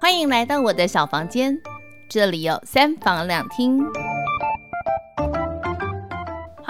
欢迎来到我的小房间，这里有三房两厅。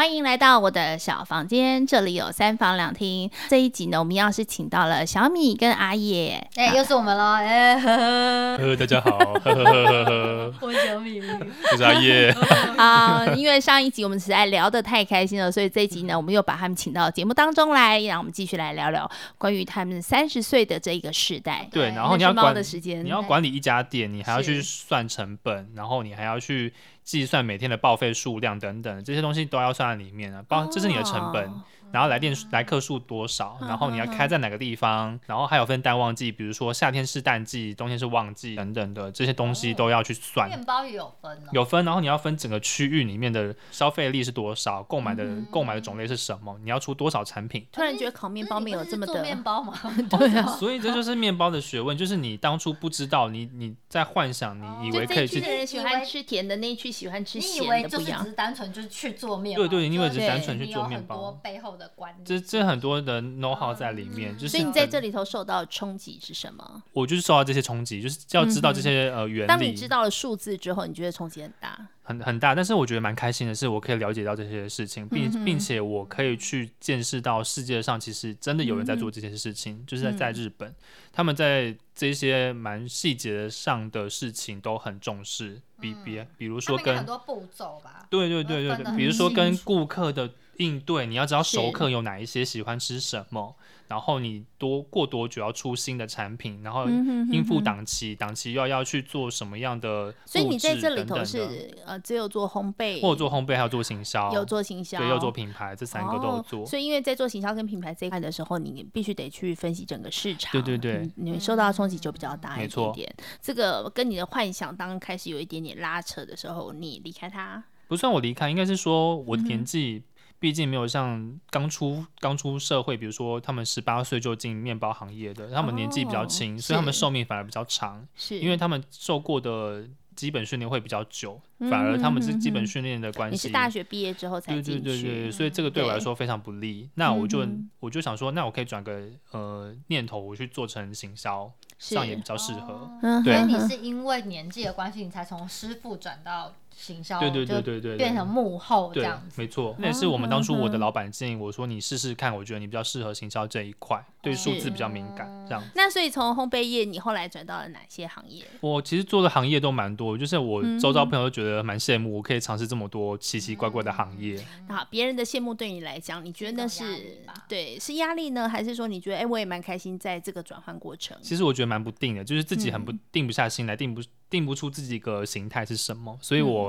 欢迎来到我的小房间，这里有三房两厅。这一集呢，我们要是请到了小米跟阿野，哎、欸，又是我们了，哎，呵呵，呵，大家好，呵呵呵呵，我是小米，我是阿叶。好，因为上一集我们实在聊得太开心了，所以这一集呢，我们又把他们请到节目当中来，让我们继续来聊聊关于他们三十岁的这一个时代。对，然后你要管的时间，你要管理一家店，你还要去算成本，然后你还要去。计算每天的报废数量等等，这些东西都要算在里面啊，包这是你的成本。然后来电来客数多少，然后你要开在哪个地方，然后还有分淡旺季，比如说夏天是淡季，冬天是旺季等等的这些东西都要去算。面包也有分哦，有分，然后你要分整个区域里面的消费力是多少，购买的购买的种类是什么，你要出多少产品。突然觉得烤面包没有这么 的面包吗？对啊，所以这就是面包的学问，就是你当初不知道，你你在幻想，你以为可以去。喜欢吃甜的，那一区喜欢吃咸的，不一样。你以为就是只是单纯就是去做面包？对对，因为只是单纯去做面包。背后的观念。这这。很多的 know how 在里面，就是。所以你在这里头受到的冲击是什么？我就是受到这些冲击，就是要知道这些呃原理。当你知道了数字之后，你觉得冲击很大？很很大，但是我觉得蛮开心的是，我可以了解到这些事情，并并且我可以去见识到世界上其实真的有人在做这些事情，就是在在日本，他们在这些蛮细节上的事情都很重视，比比比如说跟很多步骤吧，对对对对对，比如说跟顾客的。应对，你要知道熟客有哪一些喜欢吃什么，然后你多过多久要出新的产品，然后应付档期，档、嗯、期又要要去做什么样的，所以你在这里头是呃只有做烘焙，或做烘焙还有做行销，有做行销，对，有做品牌，这三个都有做。哦、所以因为在做行销跟品牌这一块的时候，你必须得去分析整个市场，对对对，你，你受到的冲击就比较大一点点。没错，这个跟你的幻想当开始有一点点拉扯的时候，你离开它，不算我离开，应该是说我年纪、嗯。毕竟没有像刚出刚出社会，比如说他们十八岁就进面包行业的，他们年纪比较轻，哦、所以他们寿命反而比较长，是因为他们受过的基本训练会比较久，反而他们是基本训练的关系。你是大学毕业之后才进去，对对对对，所以这个对我来说非常不利。那我就我就想说，那我可以转个呃念头，我去做成行销，这样也比较适合。对，所以你是因为年纪的关系，你才从师傅转到。行销对对对对对，变成幕后这样子，没错，那也是我们当初我的老板建议我说，你试试看，我觉得你比较适合行销这一块，对数字比较敏感这样。那所以从烘焙业，你后来转到了哪些行业？我其实做的行业都蛮多，就是我周遭朋友都觉得蛮羡慕，我可以尝试这么多奇奇怪怪的行业。那，别人的羡慕对你来讲，你觉得那是对是压力呢，还是说你觉得哎，我也蛮开心在这个转换过程？其实我觉得蛮不定的，就是自己很不定不下心来，定不定不出自己一个形态是什么，所以我。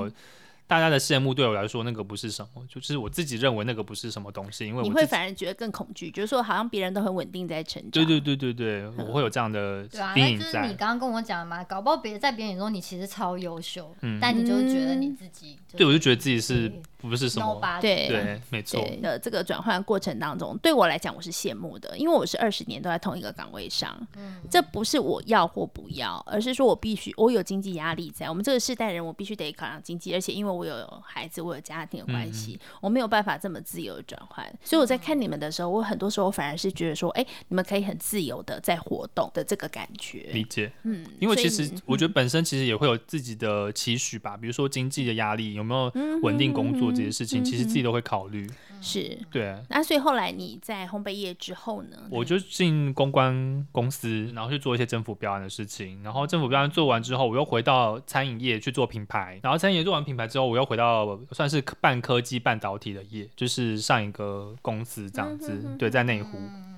大家的羡慕对我来说，那个不是什么，就是我自己认为那个不是什么东西，因为我你会反而觉得更恐惧，就是说好像别人都很稳定在成长。对对对对对，我会有这样的阴影在。对啊，就是你刚刚跟我讲的嘛，搞不好别人在别人眼中你其实超优秀，嗯，但你就是觉得你自己，对，我就觉得自己是。不是什么对对，没错。的这个转换过程当中，对我来讲，我是羡慕的，因为我是二十年都在同一个岗位上。嗯，这不是我要或不要，而是说我必须，我有经济压力在。我们这个世代人，我必须得考量经济，而且因为我有孩子，我有家庭的关系，嗯、我没有办法这么自由的转换。所以我在看你们的时候，我很多时候反而是觉得说，哎，你们可以很自由的在活动的这个感觉。理解，嗯，因为其实我觉得本身其实也会有自己的期许吧，比如说经济的压力，有没有稳定工作这些事情，其实。自己都会考虑，是对。那所以后来你在烘焙业之后呢？我就进公关公司，然后去做一些政府标案的事情。然后政府标案做完之后，我又回到餐饮业去做品牌。然后餐饮业做完品牌之后，我又回到算是半科技半导体的业，就是上一个公司这样子。嗯、哼哼对，在内湖。嗯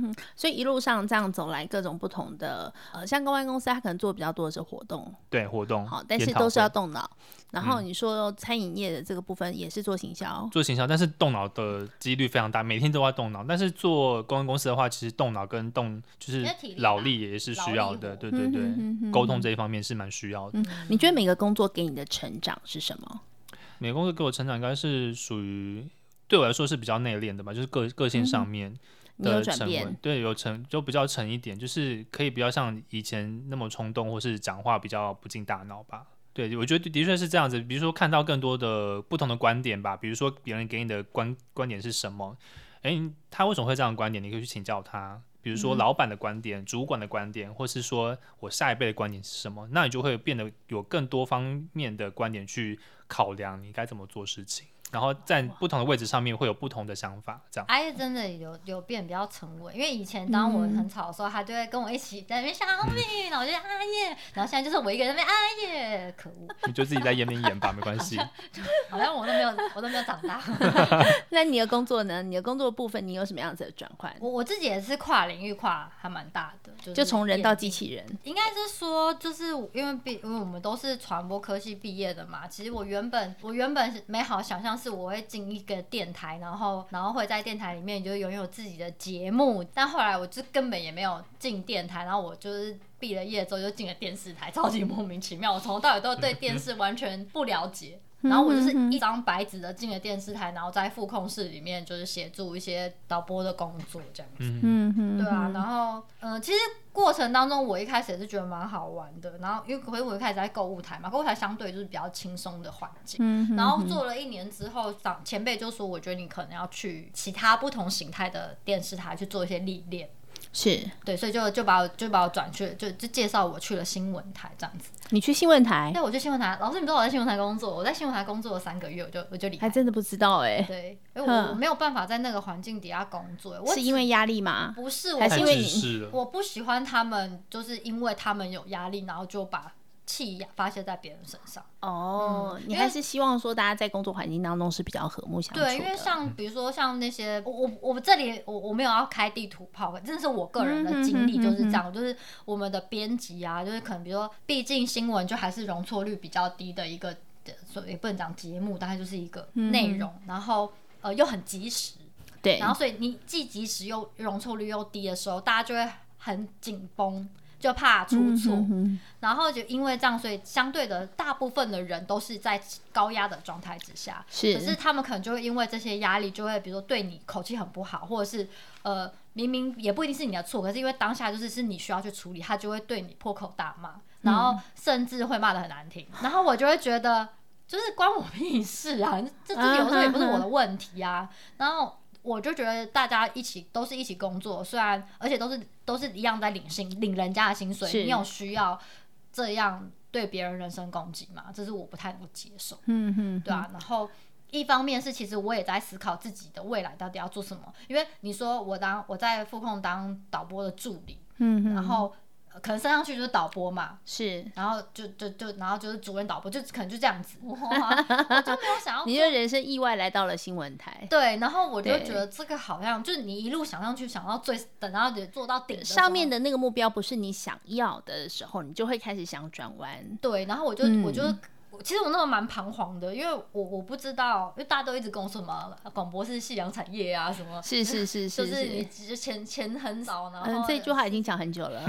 哼，所以一路上这样走来，各种不同的呃，像公关公司，它可能做比较多的是活动，对活动，好，但是都是要动脑。然后你说餐饮业的这个部分也是做行销，嗯、做行销，但是动脑的几率非常大，每天都要动脑。但是做公关公司的话，其实动脑跟动就是脑力也是需要的，对对对，沟通这一方面是蛮需要的、嗯。你觉得每个工作给你的成长是什么？每个工作给我成长应该是属于对我来说是比较内敛的吧，就是个个性上面。嗯的沉稳，对，有沉就比较沉一点，就是可以比较像以前那么冲动，或是讲话比较不经大脑吧。对，我觉得的确是这样子。比如说看到更多的不同的观点吧，比如说别人给你的观观点是什么，诶，他为什么会这样的观点？你可以去请教他。比如说老板的观点、嗯、主管的观点，或是说我下一辈的观点是什么，那你就会变得有更多方面的观点去考量你该怎么做事情。然后在不同的位置上面会有不同的想法，这样。阿叶真的有有变比较沉稳，因为以前当我很吵的时候，他就会跟我一起在那边小米，嗯、然后我就阿叶，然后现在就是我一个人在那边阿叶，可恶。你就自己在演演演吧，没关系。好像我都没有，我都没有长大。那你的工作呢？你的工作部分，你有什么样子的转换？我我自己也是跨领域跨还蛮大的，就是、就从人到机器人。应该是说，就是因为毕因为我们都是传播科系毕业的嘛，其实我原本我原本是美好想象是我会进一个电台，然后然后会在电台里面就拥有自己的节目，但后来我就根本也没有进电台，然后我就是毕了业之后就进了电视台，超级莫名其妙，我从头到尾都对电视完全不了解。然后我就是一张白纸的进了电视台，然后在副控室里面就是协助一些导播的工作这样子。嗯嗯，对啊。然后嗯、呃，其实过程当中我一开始也是觉得蛮好玩的。然后因为回我一开始在购物台嘛，购物台相对就是比较轻松的环境。嗯。然后做了一年之后，长前辈就说，我觉得你可能要去其他不同形态的电视台去做一些历练。是对，所以就就把我就把我转去，就就介绍我去了新闻台这样子。你去新闻台？对，我去新闻台。老师，你不知道我在新闻台工作？我在新闻台工作了三个月，我就我就离开。还真的不知道哎、欸。对，因为我没有办法在那个环境底下工作。我是因为压力吗？不是，我是因为你？我不喜欢他们，就是因为他们有压力，然后就把。气发泄在别人身上哦，嗯、你还是希望说大家在工作环境当中是比较和睦相处的。对，因为像比如说像那些我我我这里我我没有要开地图炮，真的是我个人的经历就是这样，就是我们的编辑啊，就是可能比如说，毕竟新闻就还是容错率比较低的一个，所以也不能讲节目，大概就是一个内容，然后呃又很及时，对，然后所以你既及时又容错率又低的时候，大家就会很紧绷。就怕出错，然后就因为这样，所以相对的大部分的人都是在高压的状态之下。是，可是他们可能就会因为这些压力，就会比如说对你口气很不好，或者是呃明明也不一定是你的错，可是因为当下就是是你需要去处理，他就会对你破口大骂，然后甚至会骂的很难听。嗯、然后我就会觉得，就是关我屁事啊！这这有时候也不是我的问题啊。然后。我就觉得大家一起都是一起工作，虽然而且都是都是一样在领薪领人家的薪水，你有需要这样对别人人身攻击吗？这是我不太能接受。嗯哼，对啊。然后一方面是其实我也在思考自己的未来到底要做什么，因为你说我当我在副控当导播的助理，嗯哼，然后。可能升上去就是导播嘛，是，然后就就就然后就是主任导播，就可能就这样子，我就没有想要。你的人生意外来到了新闻台，对，然后我就觉得这个好像就是你一路想上去，想到最等到你做到顶上面的那个目标不是你想要的时候，你就会开始想转弯。对，然后我就、嗯、我就。其实我那时候蛮彷徨的，因为我我不知道，因为大家都一直跟我说什么广播是夕阳产业啊，什么是是是 是，就是你钱钱很少呢。嗯，这句话已经讲很久了，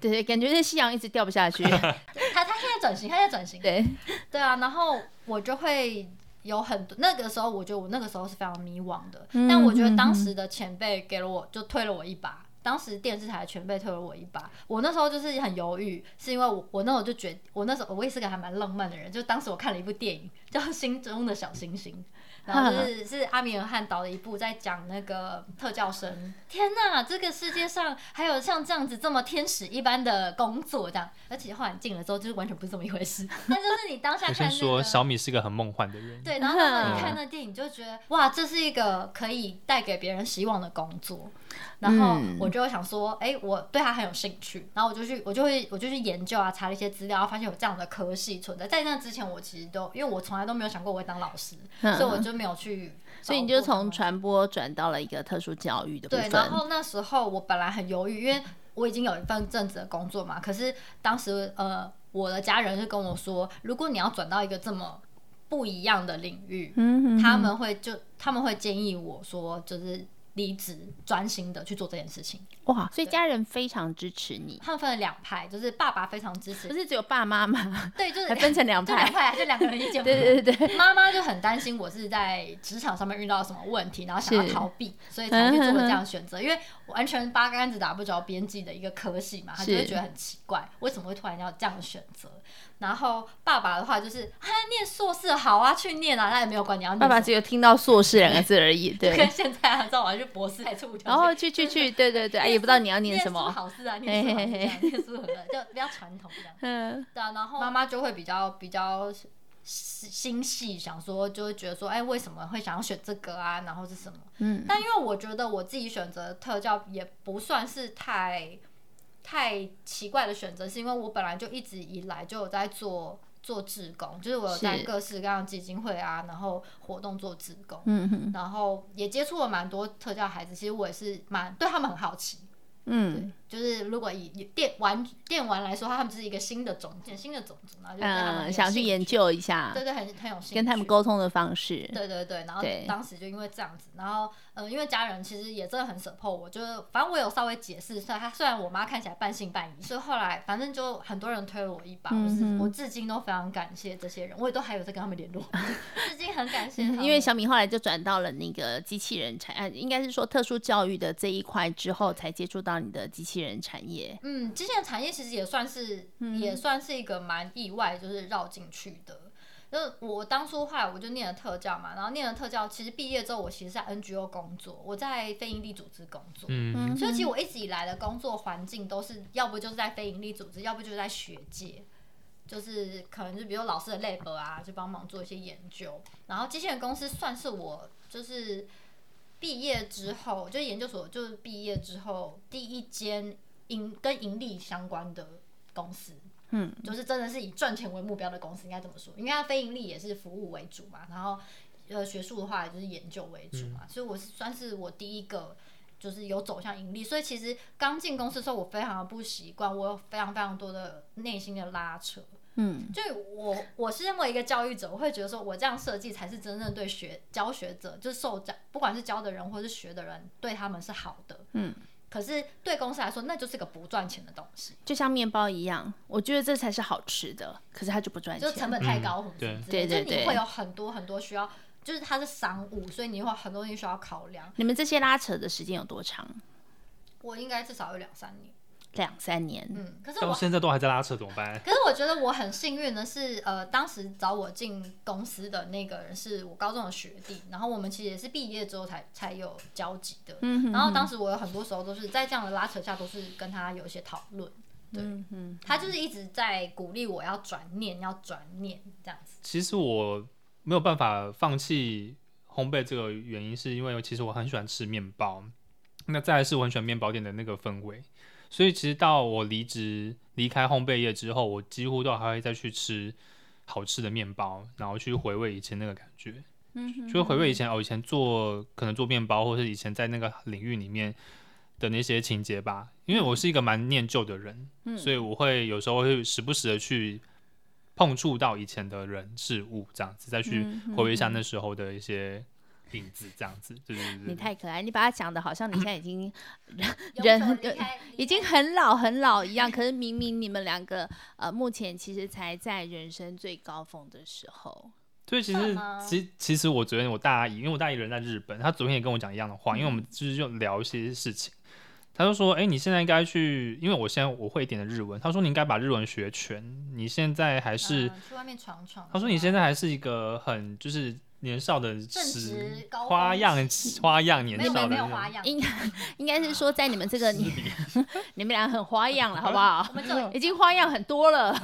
对对，感觉这夕阳一直掉不下去。他他现在转型，他在转型。对对啊，然后我就会有很多那个时候，我觉得我那个时候是非常迷惘的，嗯、但我觉得当时的前辈给了我，就推了我一把。当时电视台全被推了我一把，我那时候就是很犹豫，是因为我我那时候就觉，我那时候我也是个还蛮浪漫的人，就当时我看了一部电影叫《心中的小星星》，然后是是阿米尔汗导的一部，在讲那个特教生。天哪，这个世界上还有像这样子这么天使一般的工作，这样，而且后来进了之后，就是完全不是这么一回事。但就是你当下看、那个，说小米是个很梦幻的人，对，然后你看那电影，就觉得哇，这是一个可以带给别人希望的工作。然后我就想说，哎、欸，我对他很有兴趣，然后我就去，我就会，我就去研究啊，查了一些资料，发现有这样的科系存在。在那之前，我其实都，因为我从来都没有想过我会当老师，嗯、所以我就没有去。所以你就从传播转到了一个特殊教育的部分。对，然后那时候我本来很犹豫，因为我已经有一份正职的工作嘛。可是当时呃，我的家人就跟我说，如果你要转到一个这么不一样的领域，嗯、哼哼他们会就他们会建议我说，就是。离职，专心的去做这件事情。哇，所以家人非常支持你。他们分了两派，就是爸爸非常支持，不是只有爸妈吗？对，就是分成两派，两派，就两个人意见。对对对，妈妈就很担心我是在职场上面遇到什么问题，然后想要逃避，所以才去做了这样选择。因为完全八竿子打不着边际的一个科系嘛，他就会觉得很奇怪，为什么会突然要这样选择？然后爸爸的话就是啊，念硕士好啊，去念啊，他也没有管你要念。爸爸只有听到硕士两个字而已，对。跟 现在啊，知道我要去博士还出国，然后去去去，对对对，也不知道你要念什么，好事啊，念书好事，念书很就比较传统这样。嗯，对啊，然后妈妈就会比较比较心细，想说就会觉得说，哎，为什么会想要选这个啊？然后是什么？嗯，但因为我觉得我自己选择特教也不算是太太奇怪的选择，是因为我本来就一直以来就有在做。做志工，就是我有在各式各样基金会啊，然后活动做志工，然后也接触了蛮多特教孩子，其实我也是蛮对他们很好奇，嗯。就是如果以电玩电玩来说，他们就是一个新的种子，新的种子嘛，就嗯，想去研究一下，对对，很很有兴趣，跟他们沟通的方式，对对对，然后当时就因为这样子，然后呃，因为家人其实也真的很 support 我，就是反正我有稍微解释，虽然他虽然我妈看起来半信半疑，所以后来反正就很多人推了我一把，我是我至今都非常感谢这些人，我也都还有在跟他们联络，至今很感谢他们。因为小米后来就转到了那个机器人产，应该是说特殊教育的这一块之后，才接触到你的机器人产业。嗯，机器人产业其实也算是，嗯、也算是一个蛮意外，就是绕进去的。就是我当初后来我就念了特教嘛，然后念了特教，其实毕业之后我其实在 NGO 工作，我在非营利组织工作。嗯，所以其实我一直以来的工作环境都是要不就是在非营利组织，要不就是在学界，就是可能就比如老师的 lab 啊，就帮忙做一些研究。然后机器人公司算是我就是毕业之后，就研究所就是毕业之后第一间。盈跟盈利相关的公司，嗯，就是真的是以赚钱为目标的公司，应该这么说。因为它非盈利也是服务为主嘛，然后呃学术的话也就是研究为主嘛，嗯、所以我是算是我第一个就是有走向盈利。所以其实刚进公司的时候，我非常的不习惯，我有非常非常多的内心的拉扯，嗯，就我我是认为一个教育者，我会觉得说我这样设计才是真正对学教学者，就是受教不管是教的人或是学的人，对他们是好的，嗯。可是对公司来说，那就是个不赚钱的东西，就像面包一样，我觉得这才是好吃的，可是它就不赚钱，就成本太高，嗯、对对对对，你会有很多很多需要，就是它是商务，所以你会有很多东西需要考量。你们这些拉扯的时间有多长？我应该至少有两三年。两三年，嗯，可是我现在都还在拉扯，怎么办？可是我觉得我很幸运的是，呃，当时找我进公司的那个人是我高中的学弟，然后我们其实也是毕业之后才才有交集的。嗯哼哼，然后当时我有很多时候都是在这样的拉扯下，都是跟他有一些讨论。对，嗯，他就是一直在鼓励我要转念，要转念这样子。其实我没有办法放弃烘焙这个原因，是因为其实我很喜欢吃面包。那再来是我很喜欢面包店的那个氛围。所以其实到我离职离开烘焙业之后，我几乎都还会再去吃好吃的面包，然后去回味以前那个感觉。就回味以前哦，以前做可能做面包，或者是以前在那个领域里面的那些情节吧。因为我是一个蛮念旧的人，嗯，所以我会有时候会时不时的去碰触到以前的人事物，这样子再去回味一下那时候的一些。影子这样子，对对对，你太可爱，你把它讲的好像你现在已经 人已经很老很老一样，可是明明你们两个呃目前其实才在人生最高峰的时候。对，其实其其实我昨天我大阿姨，因为我大姨人在日本，她昨天也跟我讲一样的话，因为我们就是就聊一些事情，她就说，哎，你现在应该去，因为我现在我会一点的日文，她说你应该把日文学全，你现在还是去外面闯闯。她说你现在还是一个很就是。年少的时花样花样年少的，应应该是说在你们这个年，你们俩很花样了，好不好？我们 已经花样很多了。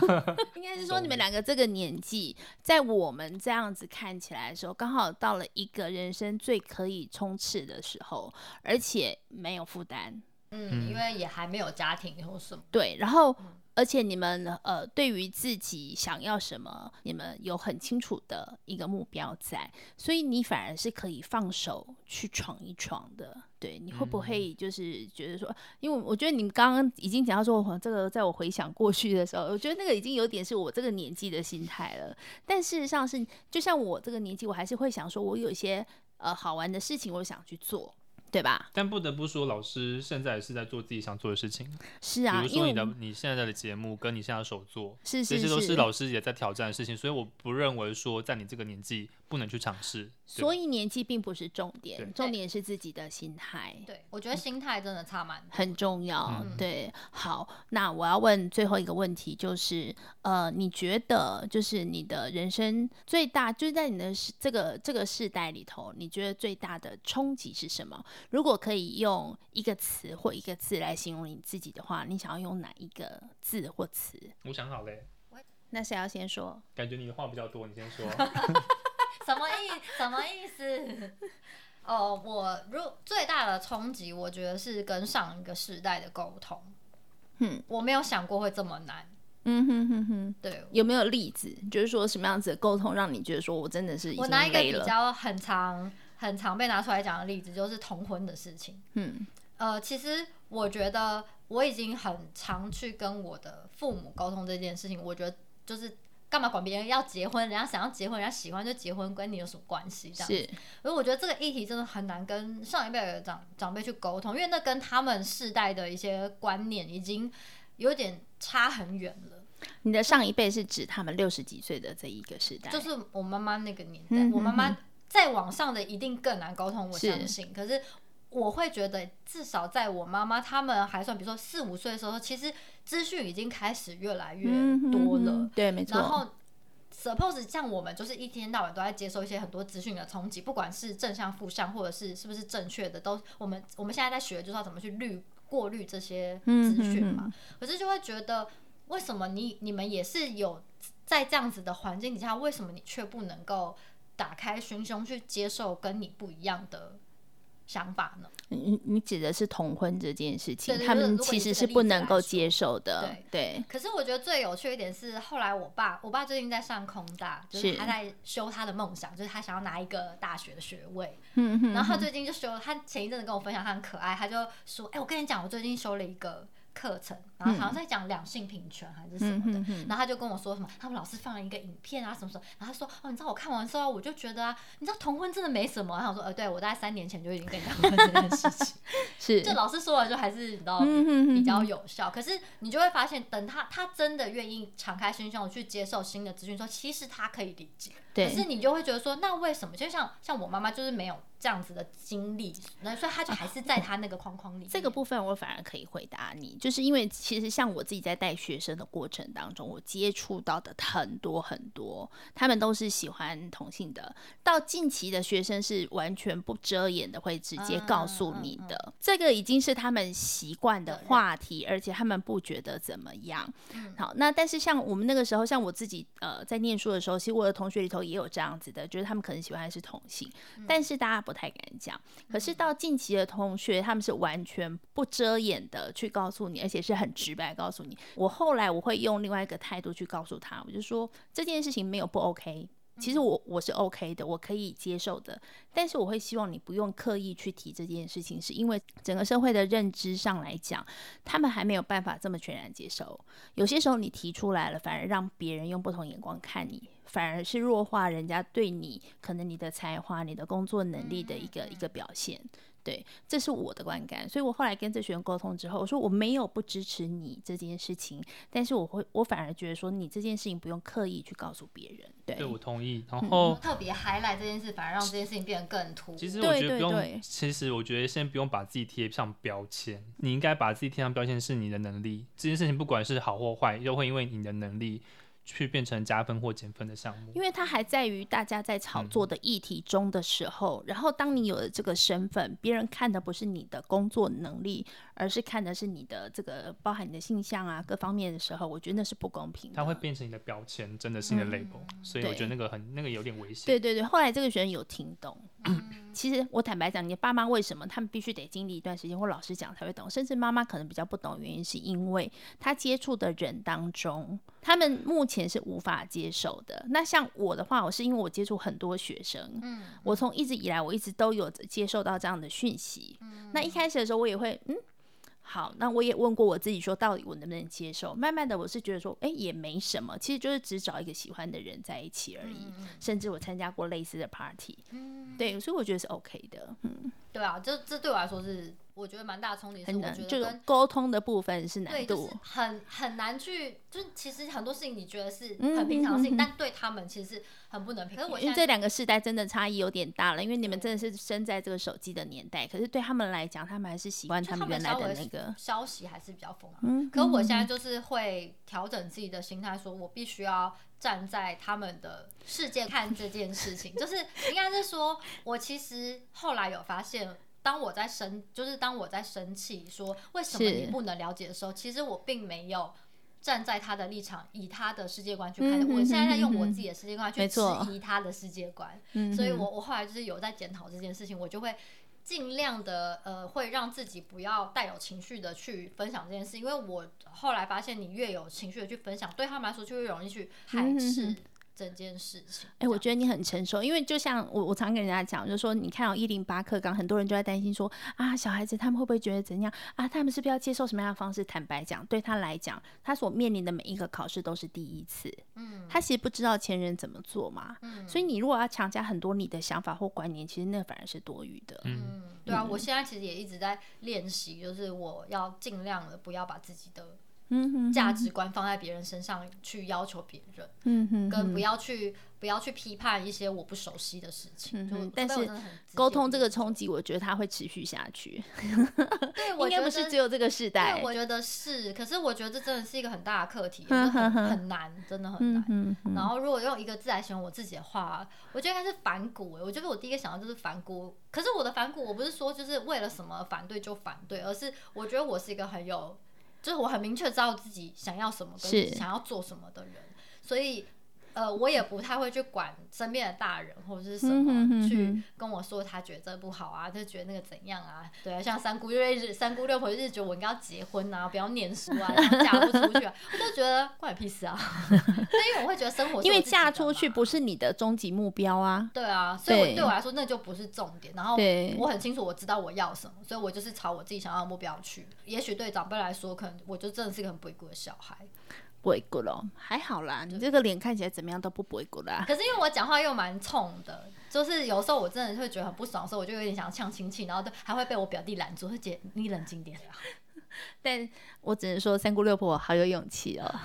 应该是说你们两个这个年纪，在我们这样子看起来的时候，刚好到了一个人生最可以冲刺的时候，而且没有负担。嗯，因为也还没有家庭或什么。对，然后。而且你们呃，对于自己想要什么，你们有很清楚的一个目标在，所以你反而是可以放手去闯一闯的。对，你会不会就是觉得说，嗯、因为我觉得你们刚刚已经讲到说，这个在我回想过去的时候，我觉得那个已经有点是我这个年纪的心态了。但事实上是，就像我这个年纪，我还是会想说，我有一些呃好玩的事情，我想去做。对吧？但不得不说，老师现在是在做自己想做的事情。是啊，比如说你的你现在的节目跟你现在的手作，是是是，这些都是老师也在挑战的事情。所以我不认为说在你这个年纪不不能去尝试。所以年纪并不是重点，重点是自己的心态。对，我觉得心态真的差蛮多，很重要。嗯、对，好，那我要问最后一个问题，就是呃，你觉得就是你的人生最大，就是在你的这个这个世代里头，你觉得最大的冲击是什么？如果可以用一个词或一个字来形容你自己的话，你想要用哪一个字或词？我想好嘞。那谁要先说？感觉你的话比较多，你先说。什么意什么意思？哦，我如最大的冲击，我觉得是跟上一个时代的沟通。嗯，我没有想过会这么难。嗯哼哼哼，对，有没有例子？就是说什么样子的沟通让你觉得说我真的是已经累了？我拿一个比较很常、很常被拿出来讲的例子，就是同婚的事情。嗯，呃，其实我觉得我已经很常去跟我的父母沟通这件事情。我觉得就是。干嘛管别人要结婚？人家想要结婚，人家喜欢就结婚，跟你有什么关系？这样子。所以我觉得这个议题真的很难跟上一辈的长长辈去沟通，因为那跟他们世代的一些观念已经有点差很远了。你的上一辈是指他们六十几岁的这一个时代？就是我妈妈那个年代。嗯、哼哼我妈妈再往上的一定更难沟通，我相信。是可是。我会觉得，至少在我妈妈他们还算，比如说四五岁的时候，其实资讯已经开始越来越多了。嗯、对，没错。然后，suppose 像我们就是一天到晚都在接受一些很多资讯的冲击，不管是正向、负向，或者是是不是正确的，都我们我们现在在学，就是要怎么去滤过滤这些资讯嘛。嗯、哼哼可是就会觉得，为什么你你们也是有在这样子的环境底下，为什么你却不能够打开心胸去接受跟你不一样的？想法呢？你你指的是同婚这件事情，他们其实是不能够接受的。对，对。可是我觉得最有趣的一点是，后来我爸，我爸最近在上空大，就是他在修他的梦想，就是他想要拿一个大学的学位。然后他最近就修，他前一阵子跟我分享，他很可爱，他就说：“哎，我跟你讲，我最近修了一个。”课程，然后好像在讲两性平权还是什么的，嗯、然后他就跟我说什么，他们老师放了一个影片啊什么什么，然后他说哦，你知道我看完之后，我就觉得啊，你知道同婚真的没什么，然后我说呃，对我大概三年前就已经跟你讲过这件事情，是，就老师说了就还是你知道比较有效，可是你就会发现，等他他真的愿意敞开心胸去接受新的资讯，说其实他可以理解，对，可是你就会觉得说，那为什么？就像像我妈妈就是没有。这样子的经历，那所以他就还是在他那个框框里。这个部分我反而可以回答你，就是因为其实像我自己在带学生的过程当中，我接触到的很多很多，他们都是喜欢同性的。到近期的学生是完全不遮掩的，会直接告诉你的，嗯嗯嗯、这个已经是他们习惯的话题，而且他们不觉得怎么样。嗯、好，那但是像我们那个时候，像我自己呃在念书的时候，其实我的同学里头也有这样子的，就是他们可能喜欢的是同性，嗯、但是大家不。太敢讲，可是到近期的同学，他们是完全不遮掩的去告诉你，而且是很直白告诉你。我后来我会用另外一个态度去告诉他，我就说这件事情没有不 OK。其实我我是 OK 的，我可以接受的，但是我会希望你不用刻意去提这件事情，是因为整个社会的认知上来讲，他们还没有办法这么全然接受。有些时候你提出来了，反而让别人用不同眼光看你，反而是弱化人家对你可能你的才华、你的工作能力的一个一个表现。对，这是我的观感，所以我后来跟这学员沟通之后，我说我没有不支持你这件事情，但是我会，我反而觉得说你这件事情不用刻意去告诉别人。对，对我同意。然后、嗯、特别 highlight 这件事，反而让这件事情变得更突。其实我觉得不用，对对对，其实我觉得先不用把自己贴上标签，你应该把自己贴上标签是你的能力。这件事情不管是好或坏，都会因为你的能力。去变成加分或减分的项目，因为它还在于大家在炒作的议题中的时候，嗯、然后当你有了这个身份，别人看的不是你的工作能力，而是看的是你的这个包含你的性向啊各方面的时候，我觉得那是不公平的。它会变成你的标签，真的是你的 label，、嗯、所以我觉得那个很那个有点危险。对对对，后来这个学生有听懂。其实我坦白讲，你的爸妈为什么他们必须得经历一段时间，或老师讲才会懂，甚至妈妈可能比较不懂，原因是因为他接触的人当中，他们目前是无法接受的。那像我的话，我是因为我接触很多学生，嗯，我从一直以来我一直都有接受到这样的讯息。那一开始的时候，我也会嗯。好，那我也问过我自己，说到底我能不能接受？慢慢的，我是觉得说，哎、欸，也没什么，其实就是只找一个喜欢的人在一起而已。嗯、甚至我参加过类似的 party，、嗯、对，所以我觉得是 OK 的。嗯，对啊，这这对我来说是我觉得蛮大冲击，很难，就沟通的部分是难度，就是、很很难去，就是其实很多事情你觉得是很平常性，嗯、但对他们其实是很不能平。可是我因为这两个世代真的差异有点大了，因为你们真的是生在这个手机的年代，可是对他们来讲，他们还是习惯他们原来的那个消息还是比较丰富。嗯，可是我现在就是会调整自己的心态，说我必须要站在他们的世界看这件事情，就是应该是说，我其实后来有发现。当我在生，就是当我在生气，说为什么你不能了解的时候，其实我并没有站在他的立场，以他的世界观去看。我现在在用我自己的世界观去质疑他的世界观，所以我我后来就是有在检讨这件事情，我就会尽量的呃，会让自己不要带有情绪的去分享这件事，因为我后来发现，你越有情绪的去分享，对他们来说就越容易去排斥。整件事情，哎、欸，我觉得你很成熟，因为就像我，我常跟人家讲，就是说，你看到一零八课纲，很多人就在担心说，啊，小孩子他们会不会觉得怎样啊？他们是不是要接受什么样的方式？坦白讲，对他来讲，他所面临的每一个考试都是第一次，嗯，他其实不知道前人怎么做嘛，嗯，所以你如果要强加很多你的想法或观念，其实那反而是多余的，嗯，对啊，我现在其实也一直在练习，就是我要尽量的不要把自己的。嗯，价值观放在别人身上去要求别人，嗯哼，跟不要去不要去批判一些我不熟悉的事情。嗯，但是沟通这个冲击，我觉得它会持续下去。对，应该不是只有这个时代。我觉得是，可是我觉得这真的是一个很大的课题，很很难，真的很难。然后如果用一个字来形容我自己的话，我觉得应该是反骨。我觉得我第一个想到就是反骨。可是我的反骨，我不是说就是为了什么反对就反对，而是我觉得我是一个很有。就是我很明确知道自己想要什么，跟想要做什么的人，所以。呃，我也不太会去管身边的大人或者是什么去跟我说他觉得这不好啊，就觉得那个怎样啊？对啊，像三姑六日、三姑六婆就是觉得我应该要结婚啊，不要念书啊，然后嫁不出去啊，我就觉得关你屁事啊！对，因为我会觉得生活因为嫁出去不是你的终极目标啊。对啊，所以我对我来说那就不是重点。然后我很清楚我知道我要什么，所以我就是朝我自己想要的目标去。也许对长辈来说，可能我就真的是一个很不会过的小孩。不会过咯，还好啦。你这个脸看起来怎么样都不不会过啦。可是因为我讲话又蛮冲的，就是有时候我真的会觉得很不爽的时候，我就有点想呛亲戚，然后都还会被我表弟拦住，会姐你冷静点。但我只能说三姑六婆好有勇气哦，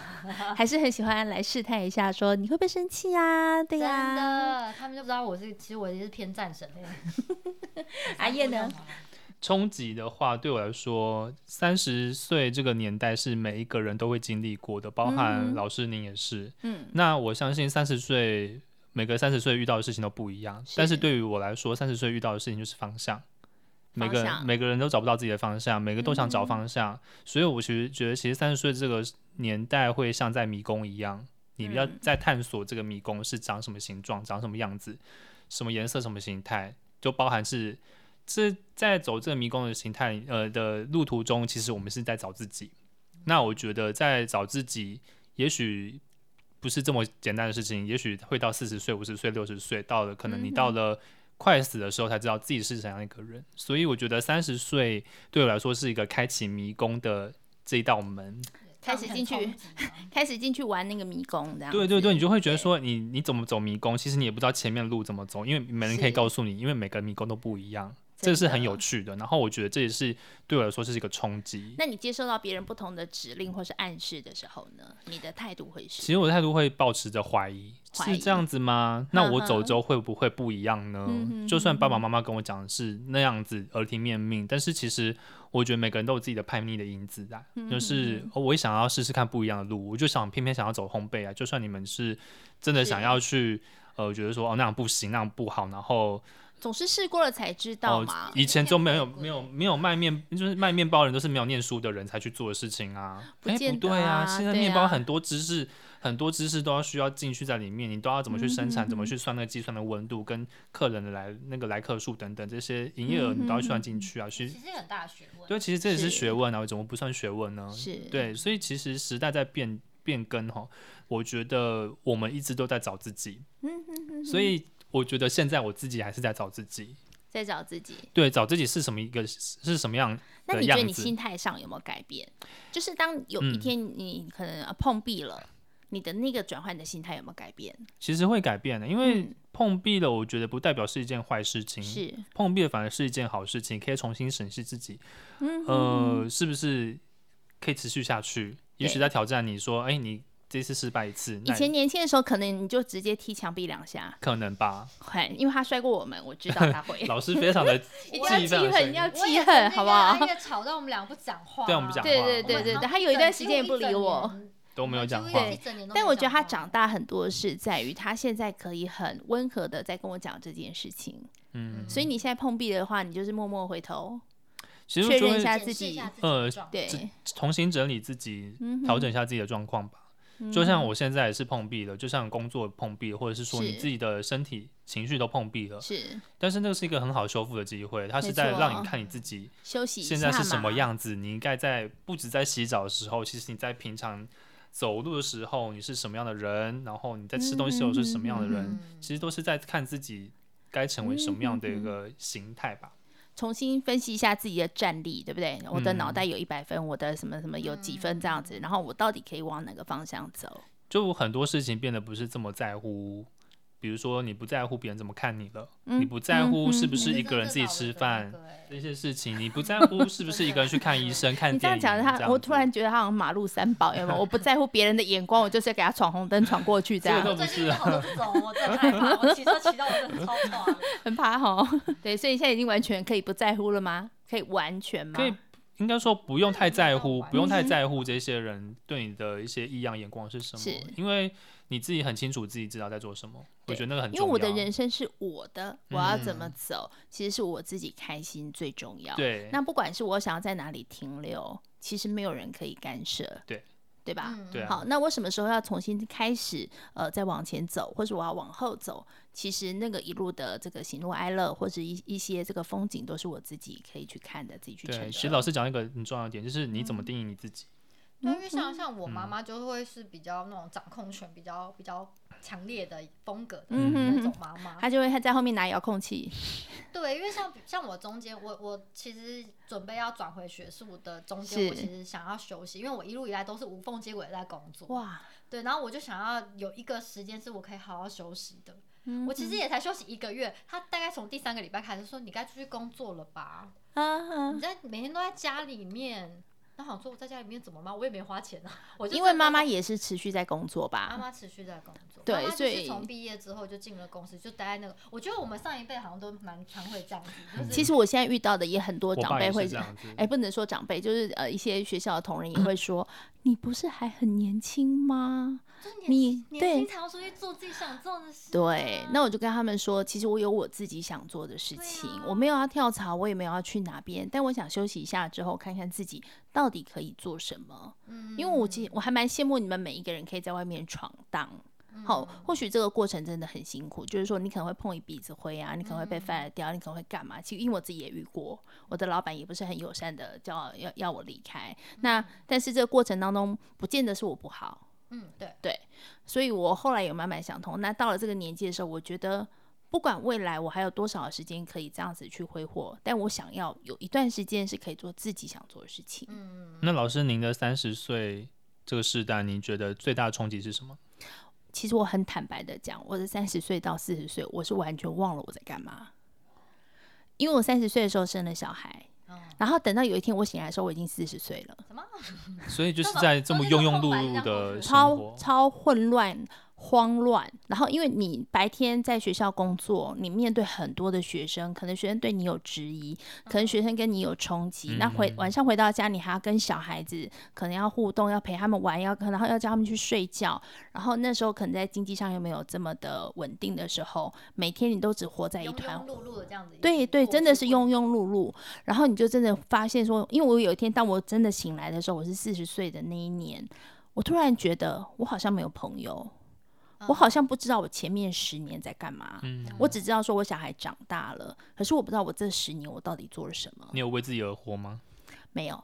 还是很喜欢来试探一下，说你会不会生气啊？对呀、啊，真的，他们就不知道我是，其实我也是偏战神的。阿燕呢？冲击的话，对我来说，三十岁这个年代是每一个人都会经历过的，包含老师您也是。嗯，那我相信三十岁每个三十岁遇到的事情都不一样，是但是对于我来说，三十岁遇到的事情就是方向。每个人每个人都找不到自己的方向，每个都想找方向，嗯、所以我其实觉得，其实三十岁这个年代会像在迷宫一样，你要在探索这个迷宫是长什么形状、长什么样子、什么颜色、什么形态，就包含是。是在走这个迷宫的形态，呃的路途中，其实我们是在找自己。那我觉得在找自己，也许不是这么简单的事情，也许会到四十岁、五十岁、六十岁，到了可能你到了快死的时候，才知道自己是怎样一个人。所以我觉得三十岁对我来说是一个开启迷宫的这一道门，开始进去，开始进去玩那个迷宫，这样。对对对，你就会觉得说你，你你怎么走迷宫？其实你也不知道前面的路怎么走，因为没人可以告诉你，因为每个迷宫都不一样。这个是很有趣的，然后我觉得这也是对我来说是一个冲击。那你接受到别人不同的指令或是暗示的时候呢？你的态度会是？其实我的态度会保持着怀疑，疑，是这样子吗？那我走之后会不会不一样呢？就算爸爸妈妈跟我讲的是那样子耳提面命，但是其实我觉得每个人都有自己的叛逆的因子在，呵呵，就是我也想要试试看不一样的路，我就想偏偏想要走烘焙啊。就算你们是真的想要去，呃，觉得说哦那样不行，那样不好，然后。总是试过了才知道嘛。哦、以前就没有没有没有卖面，就是卖面包人都是没有念书的人才去做的事情啊。不见啊，欸、不对啊，现在面包很多知识，啊、很多知识都要需要进去在里面，你都要怎么去生产，嗯、哼哼怎么去算那个计算的温度，跟客人的来那个来客数等等这些营业额，你都要算进去啊。其实其实很大的学问。对，其实这也是学问啊，是怎么不算学问呢？是。对，所以其实时代在变变更哈，我觉得我们一直都在找自己。嗯哼哼。所以。我觉得现在我自己还是在找自己，在找自己。对，找自己是什么一个是什么样？那你觉得你心态上有没有改变？就是当有一天你可能碰壁了，嗯、你的那个转换的心态有没有改变？其实会改变的，因为碰壁了，我觉得不代表是一件坏事情，是碰壁了反而是一件好事情，可以重新审视自己，嗯呃，是不是可以持续下去？也许在挑战你说，哎、欸，你这次失败一次，以前年轻的时候可能你就直接踢墙壁两下，可能吧，会，因为他摔过我们，我知道 他会。老师非常的 记恨，要记恨，好不好？因为吵到我们两个不讲话，对，我们不讲话，对对对对对，他有一段时间也不理我。都没有讲话，对，但我觉得他长大很多是在于他现在可以很温和的在跟我讲这件事情。嗯，所以你现在碰壁的话，你就是默默回头，确认一下自己，呃，对，重新整理自己，调整一下自己的状况吧。就像我现在也是碰壁了，就像工作碰壁，或者是说你自己的身体情绪都碰壁了，是。但是那个是一个很好修复的机会，它是在让你看你自己休息现在是什么样子。你应该在不止在洗澡的时候，其实你在平常。走路的时候你是什么样的人，然后你在吃东西的时候是什么样的人，嗯、其实都是在看自己该成为什么样的一个形态吧。重新分析一下自己的战力，对不对？我的脑袋有一百分，我的什么什么有几分这样子，然后我到底可以往哪个方向走？就很多事情变得不是这么在乎。比如说，你不在乎别人怎么看你了，嗯、你不在乎是不是一个人自己吃饭、嗯嗯、这些事情，你不在乎是不是一个人去看医生、看电影。你这样讲他，我突然觉得他好像马路三宝，有没有？我不在乎别人的眼光，我就是要给他闯红灯闯过去这样。这不是啊，我真害怕，我骑车骑到我真的超怕，很怕哈。对，所以现在已经完全可以不在乎了吗？可以完全吗？可以，应该说不用太在乎，不用太在乎这些人对你的一些异样眼光是什么，是因为。你自己很清楚自己知道在做什么，我觉得那个很重要。因为我的人生是我的，我要怎么走，嗯、其实是我自己开心最重要。对，那不管是我想要在哪里停留，其实没有人可以干涉。对，对吧？对、啊。好，那我什么时候要重新开始？呃，再往前走，或者我要往后走？其实那个一路的这个喜怒哀乐，或者一一些这个风景，都是我自己可以去看的，自己去承受。对，其实老师讲一个很重要的点，就是你怎么定义你自己。嗯对，因为像像我妈妈就会是比较那种掌控权比较比较强烈的风格的那种妈妈，她就会她在后面拿遥控器。对，因为像像我中间，我我其实准备要转回学术的中间，我其实想要休息，因为我一路以来都是无缝接轨在工作。哇，对，然后我就想要有一个时间是我可以好好休息的。嗯，我其实也才休息一个月，他大概从第三个礼拜开始说：“你该出去工作了吧？啊，你在每天都在家里面。”那好说我在家里面怎么吗？我也没花钱啊。我就因为妈妈也是持续在工作吧。妈妈持续在工作。对，所以从毕业之后就进了公司，就待在那个。我觉得我们上一辈好像都蛮常会这样子。就是、其实我现在遇到的也很多长辈会这样子。哎、欸，不能说长辈，就是呃一些学校的同仁也会说：“你不是还很年轻吗？”你对，常出去做自己想做的事。对，那我就跟他们说，其实我有我自己想做的事情，我没有要跳槽，我也没有要去哪边，但我想休息一下之后，看看自己到底可以做什么。嗯，因为我其实我还蛮羡慕你们每一个人可以在外面闯荡。好，或许这个过程真的很辛苦，就是说你可能会碰一鼻子灰啊，你可能会被 fire 掉，你可能会干嘛？其实因为我自己也遇过，我的老板也不是很友善的，叫要要我离开。那但是这个过程当中，不见得是我不好。嗯，对对，所以我后来有慢慢想通。那到了这个年纪的时候，我觉得不管未来我还有多少的时间可以这样子去挥霍，但我想要有一段时间是可以做自己想做的事情。嗯，那老师，您的三十岁这个时代，您觉得最大的冲击是什么？其实我很坦白的讲，我的三十岁到四十岁，我是完全忘了我在干嘛，因为我三十岁的时候生了小孩。然后等到有一天我醒来的时候，我已经四十岁了。什么？所以就是在这么庸庸碌碌的超超混乱。慌乱，然后因为你白天在学校工作，你面对很多的学生，可能学生对你有质疑，可能学生跟你有冲击。嗯、那回晚上回到家，你还要跟小孩子可能要互动，要陪他们玩，要然后要叫他们去睡觉。然后那时候可能在经济上又没有这么的稳定的时候，每天你都只活在一团庸庸碌碌的这样子。对对，真的是庸庸碌碌。然后你就真的发现说，因为我有一天当我真的醒来的时候，我是四十岁的那一年，我突然觉得我好像没有朋友。我好像不知道我前面十年在干嘛，嗯，我只知道说我小孩长大了，可是我不知道我这十年我到底做了什么。你有为自己而活吗？没有，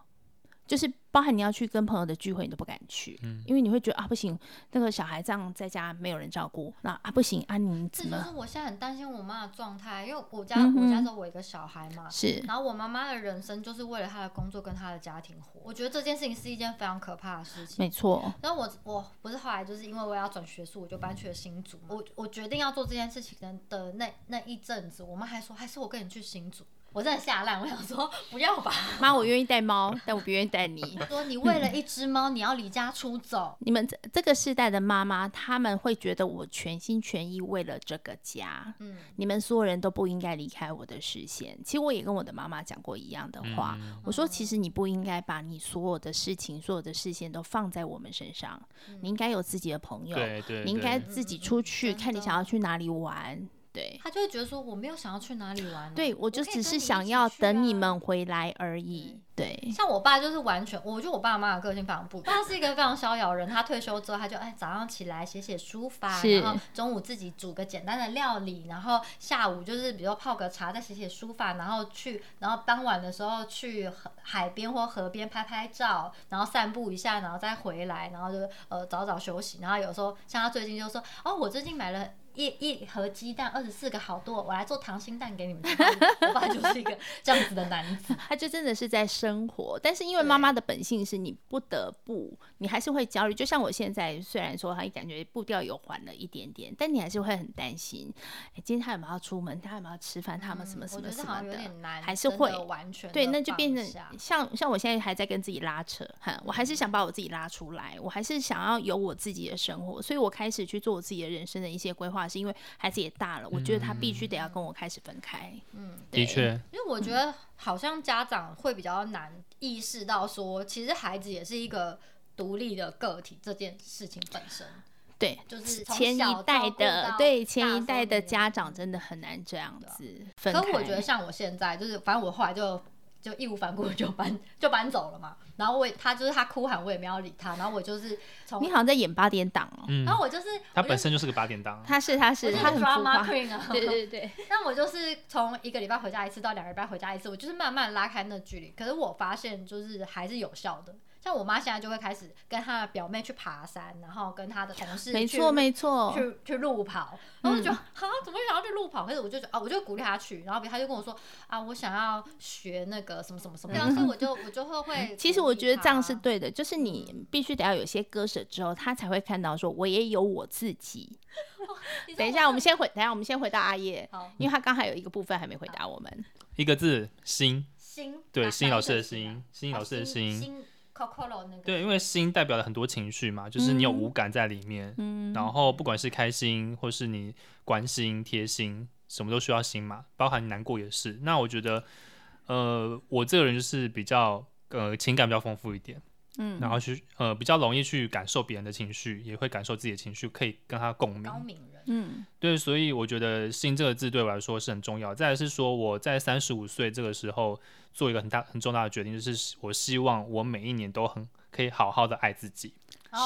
就是包含你要去跟朋友的聚会，你都不敢去，嗯，因为你会觉得啊不行，那个小孩这样在家没有人照顾，那啊不行啊你怎么？这就是我现在很担心我妈的状态，因为我家、嗯、我家只有我一个小孩嘛，是，然后我妈妈的人生就是为了她的工作跟她的家庭活，我觉得这件事情是一件非常可怕的事情，没错。然后我我不是后来就是因为我要转学术，我就搬去了新竹，我我决定要做这件事情的的那那一阵子，我妈还说还是我跟你去新竹。我真的吓烂，我想说不要吧，妈，我愿意带猫，但我不愿意带你。说你为了一只猫，你要离家出走？你们这这个世代的妈妈，他们会觉得我全心全意为了这个家，嗯，你们所有人都不应该离开我的视线。其实我也跟我的妈妈讲过一样的话，嗯、我说其实你不应该把你所有的事情、所有的视线都放在我们身上，嗯、你应该有自己的朋友，对对对，你应该自己出去、嗯、看你想要去哪里玩。对，他就会觉得说我没有想要去哪里玩，对，我就只是想要等你们回来而已。对，像我爸就是完全，我觉得我爸妈的个性非常不同。他是一个非常逍遥人，他退休之后他就哎早上起来写写书法，然后中午自己煮个简单的料理，然后下午就是比如说泡个茶再写写书法，然后去，然后傍晚的时候去海边或河边拍拍照，然后散步一下，然后再回来，然后就呃早早休息。然后有时候像他最近就说哦，我最近买了。一一盒鸡蛋，二十四个好多，我来做溏心蛋给你们吃。我爸就是一个这样子的男子，他就真的是在生活。但是因为妈妈的本性是你不得不，你还是会焦虑。就像我现在，虽然说他感觉步调有缓了一点点，但你还是会很担心。哎，今天他有没有要出门？他有没有要吃饭？他们什么什么什么的，还是会完全对，那就变成像像我现在还在跟自己拉扯，哈，我还是想把我自己拉出来，我还是想要有我自己的生活，所以我开始去做我自己的人生的一些规划。是因为孩子也大了，我觉得他必须得要跟我开始分开。嗯，的确，因为我觉得好像家长会比较难意识到说，其实孩子也是一个独立的个体，这件事情本身。对，就是前一代的，对前一代的家长真的很难这样子。可我觉得像我现在，就是反正我后来就。就义无反顾就搬就搬走了嘛，然后我他就是他哭喊，我也没有理他，然后我就是从你好像在演八点档哦，然后我就是他本身就是个八点档，他是他是他很浮夸，对对对，那我就是从一个礼拜回家一次到两个礼拜回家一次，我就是慢慢拉开那距离，可是我发现就是还是有效的。像我妈现在就会开始跟她的表妹去爬山，然后跟她的同事没错没错去去路跑，然后我就觉得啊、嗯，怎么会想要去路跑？可是我就觉得啊，我就鼓励她去，然后比她就跟我说啊，我想要学那个什么什么什么，然、嗯、后我就我就会会。其实我觉得这样是对的，就是你必须得要有些割舍之后，她才会看到说我也有我自己。哦、等一下，我们先回，等一下我们先回到阿叶，因为他刚才有一个部分还没回答我们，一个字心心，对，心老师的心，心老师的心。对，因为心代表了很多情绪嘛，就是你有五感在里面，嗯，然后不管是开心或是你关心、贴心，什么都需要心嘛，包含难过也是。那我觉得，呃，我这个人就是比较呃情感比较丰富一点，嗯，然后去呃比较容易去感受别人的情绪，也会感受自己的情绪，可以跟他共鸣。嗯，对，所以我觉得“心”这个字对我来说是很重要。再来是说，我在三十五岁这个时候做一个很大很重大的决定，就是我希望我每一年都很可以好好的爱自己。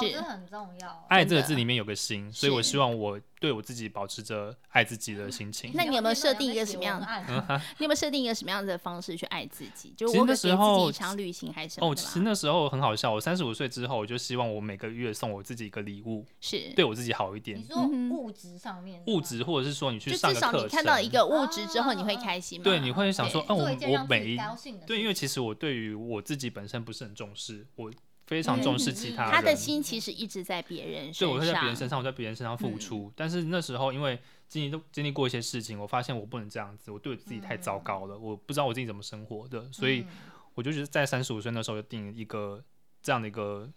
是，这很重要。爱这个字里面有个心，所以我希望我对我自己保持着爱自己的心情。那你有没有设定一个什么样的？你有没有设定一个什么样的方式去爱自己？就我给自己一场旅行还是什么？哦，其实那时候很好笑。我三十五岁之后，我就希望我每个月送我自己一个礼物，是对我自己好一点。你说物质上面，物质或者是说你去上个课程，至少你看到一个物质之后，你会开心吗？对，你会想说，嗯，我我每一对，因为其实我对于我自己本身不是很重视我。非常重视其他人，他的心其实一直在别人身上。对，我会在别人身上，我在别人身上付出。嗯、但是那时候，因为经历都经历过一些事情，我发现我不能这样子，我对我自己太糟糕了，嗯、我不知道我自己怎么生活的，所以我就觉得在三十五岁那时候就定一个这样的一个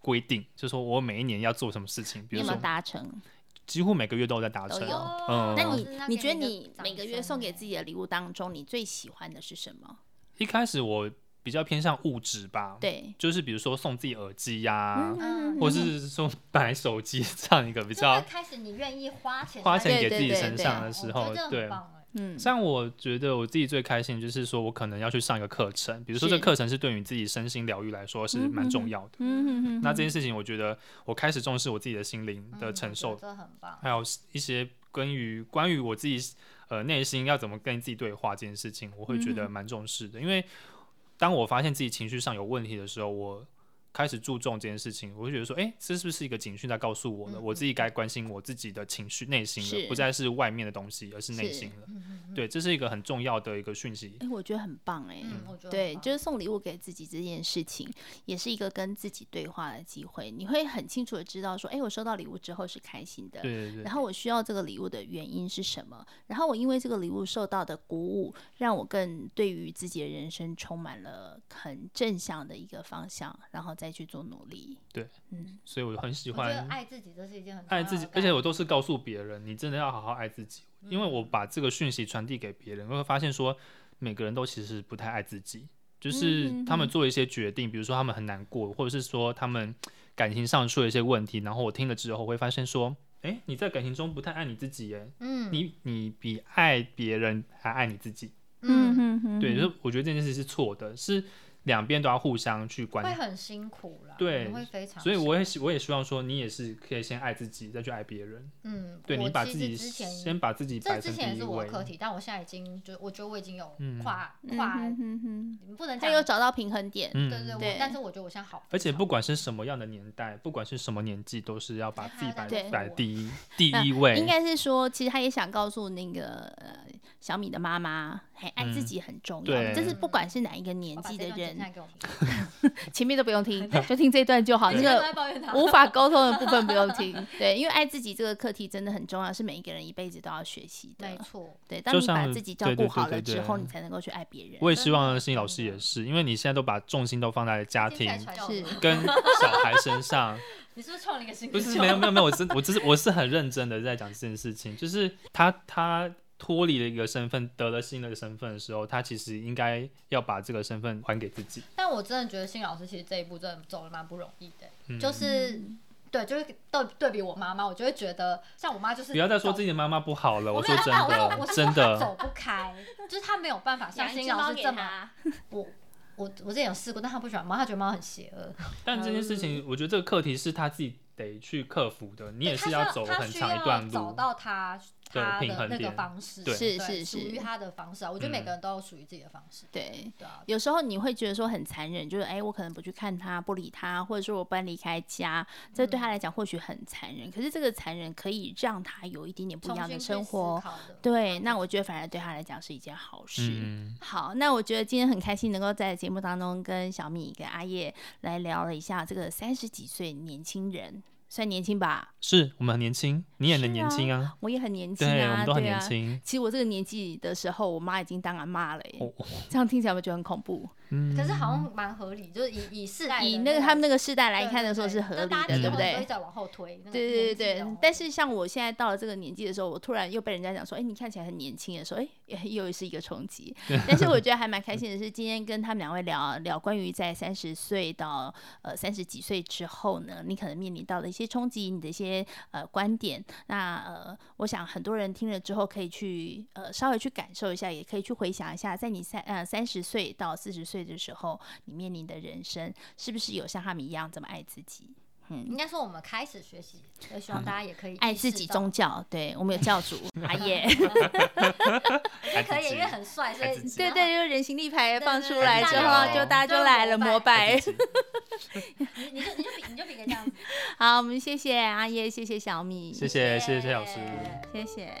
规定，就是说我每一年要做什么事情，比如说达成，几乎每个月都在达成。嗯，那你你觉得你每个月送给自己的礼物当中，你最喜欢的是什么？一开始我。比较偏向物质吧，对，就是比如说送自己耳机呀、啊，嗯、或是说买手机 这样一个比较。开始你愿意花钱花钱给自己身上的时候，对，嗯，像我觉得我自己最开心就是说我可能要去上一个课程，比如说这个课程是对于自己身心疗愈来说是蛮重要的，嗯嗯嗯。那这件事情我觉得我开始重视我自己的心灵的承受，这很棒。还有一些关于关于我自己呃内心要怎么跟自己对话这件事情，我会觉得蛮重视的，因为。当我发现自己情绪上有问题的时候，我。开始注重这件事情，我就觉得说，哎、欸，这是不是一个警讯在告诉我呢？嗯、我自己该关心我自己的情绪、内心了，不再是外面的东西，而是内心了。对，这是一个很重要的一个讯息。哎、欸，我觉得很棒、欸，哎、嗯，对，就是送礼物给自己这件事情，也是一个跟自己对话的机会。你会很清楚的知道说，哎、欸，我收到礼物之后是开心的，对对对。然后我需要这个礼物的原因是什么？然后我因为这个礼物受到的鼓舞，让我更对于自己的人生充满了很正向的一个方向，然后再去做努力。对，嗯，所以我很喜欢。爱自己，这是一件很爱自己，而且我都是告诉别人，你真的要好好爱自己，嗯、因为我把这个讯息传递给别人，我会发现说，每个人都其实不太爱自己，就是他们做一些决定，比如说他们很难过，或者是说他们感情上出了一些问题，然后我听了之后会发现说，哎，你在感情中不太爱你自己，哎，嗯，你你比爱别人还爱你自己，嗯哼哼，对，就是我觉得这件事是错的，是。两边都要互相去关，会很辛苦啦。对，会非常。所以我也希我也希望说，你也是可以先爱自己，再去爱别人。嗯，对，你把自己先把自己摆成第一位。这之前也是我的课题，但我现在已经就我觉得我已经有跨跨，你不能讲有找到平衡点。对对对，但是我觉得我现在好。而且不管是什么样的年代，不管是什么年纪，都是要把自己摆摆第一第一位。应该是说，其实他也想告诉那个呃小米的妈妈，还爱自己很重要。就是不管是哪一个年纪的人。前面都不用听，就听这一段就好。那个无法沟通的部分不用听。对，因为爱自己这个课题真的很重要，是每一个人一辈子都要学习的。没错，对，当你把自己照顾好了之后，你才能够去爱别人。我也希望心理老师也是，因为你现在都把重心都放在家庭跟小孩身上。你是不是创了一个新？不是，没有没有没有，我真我只是我是很认真的在讲这件事情，就是他他。脱离了一个身份，得了新的身份的时候，他其实应该要把这个身份还给自己。但我真的觉得新老师其实这一步真的走的蛮不容易的，嗯、就是对，就是对对比我妈妈，我就会觉得像我妈就是不要再说自己的妈妈不好了。我，我说真的，真的走不开，就是他没有办法像新老师这么。我我我之前有试过，但他不喜欢猫，他觉得猫很邪恶。但这件事情，我觉得这个课题是他自己得去克服的。你也是要走很长一段路，找到他。他的那个方式是是是属于他的方式啊，我觉得每个人都有属于自己的方式。对对啊，有时候你会觉得说很残忍，就是哎，我可能不去看他，不理他，或者说我搬离开家，这对他来讲或许很残忍。可是这个残忍可以让他有一点点不一样的生活。对，那我觉得反而对他来讲是一件好事。好，那我觉得今天很开心能够在节目当中跟小米跟阿叶来聊了一下这个三十几岁年轻人。算年轻吧，是我们很年轻，你也很年轻啊，啊，我也很年轻啊，对，我们都很年轻。啊、其实我这个年纪的时候，我妈已经当阿妈了耶，哦、这样听起来会觉得很恐怖。可是好像蛮合理，就是以以世代以那个他们那个世代来看的时候是合理的，对不对？再往后推，对对对对。但是像我现在到了这个年纪的时候，我突然又被人家讲说，哎，你看起来很年轻的时候，哎，又是 一个冲击。但是我觉得还蛮开心的是，今天跟他们两位聊聊关于在三十岁到呃三十几岁之后呢，你可能面临到的一些冲击，你的一些呃观点。那呃，我想很多人听了之后可以去呃稍微去感受一下，也可以去回想一下，在你三呃三十岁到四十岁。的时候，你面临的人生是不是有像他们一样这么爱自己？嗯，应该说我们开始学习，所以希望大家也可以爱自己。宗教，对我们有教主 阿耶，也可以，因为很帅，所以对对，就人形立牌放出来之后，就大家就来了膜拜。你你就你就比你就比个这样子。好，我们谢谢阿耶，谢谢小米，谢谢谢谢谢老师，谢谢。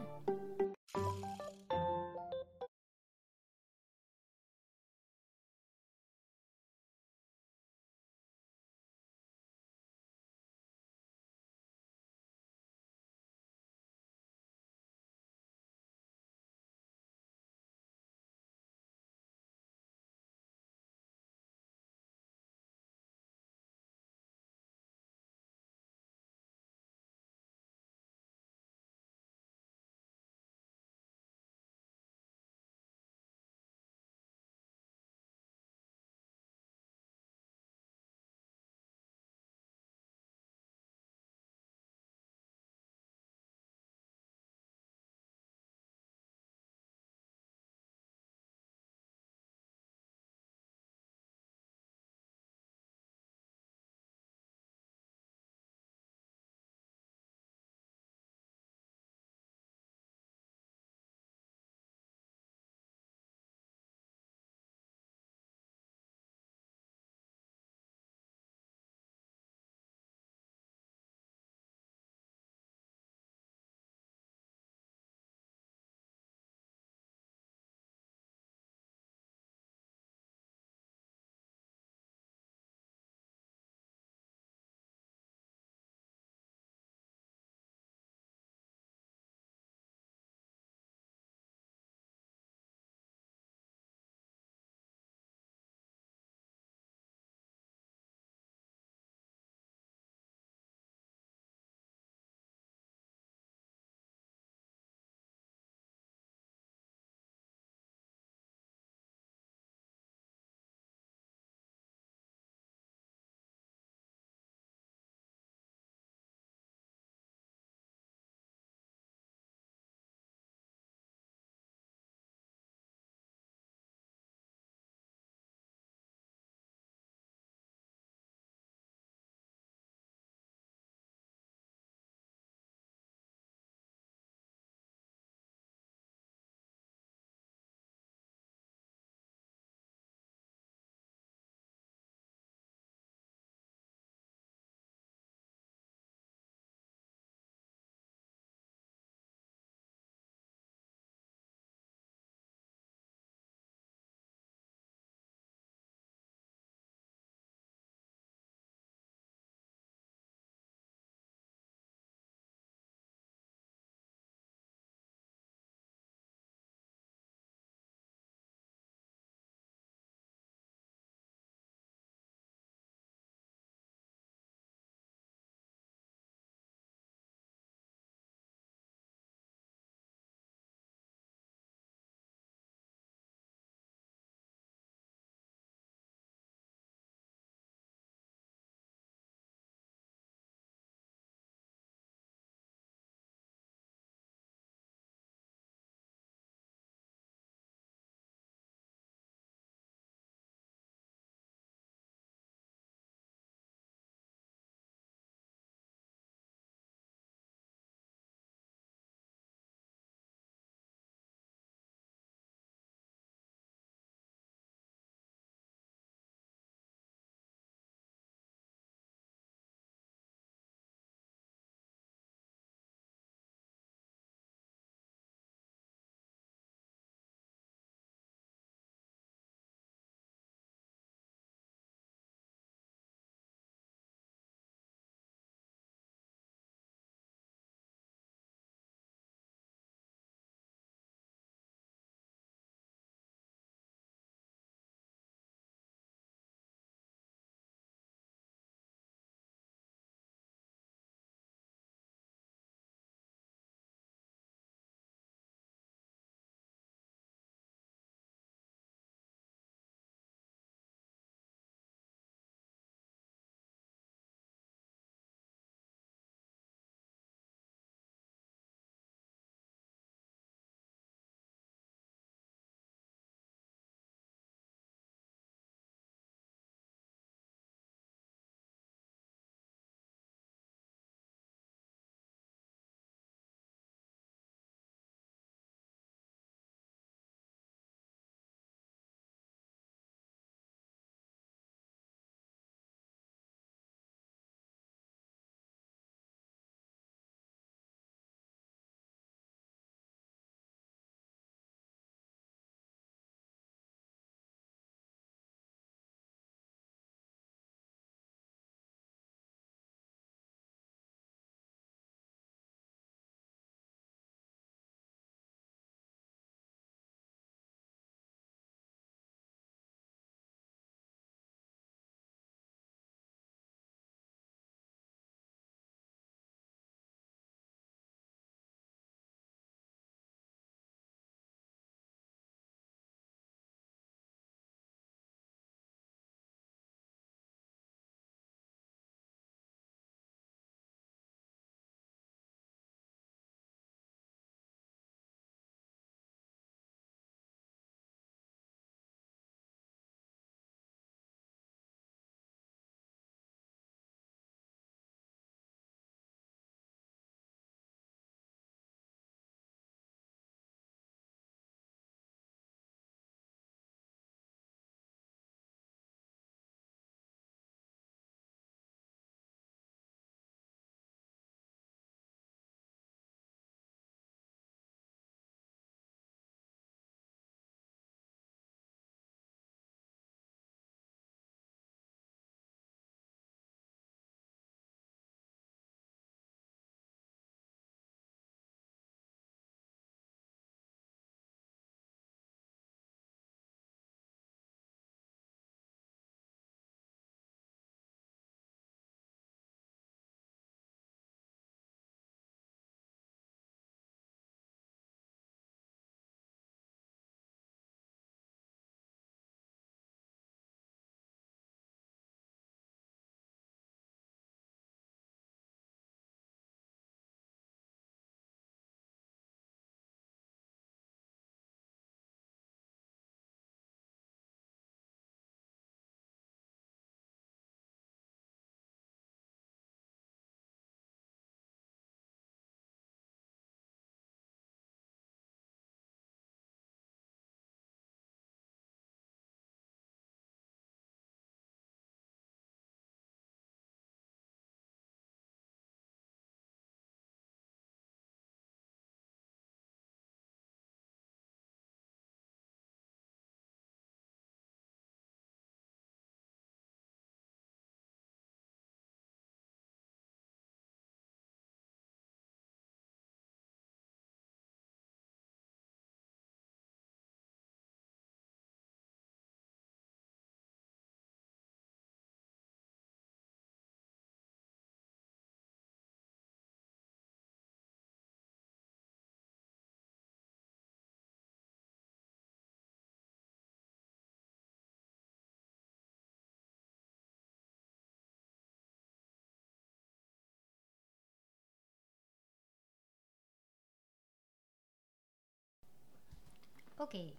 Okay.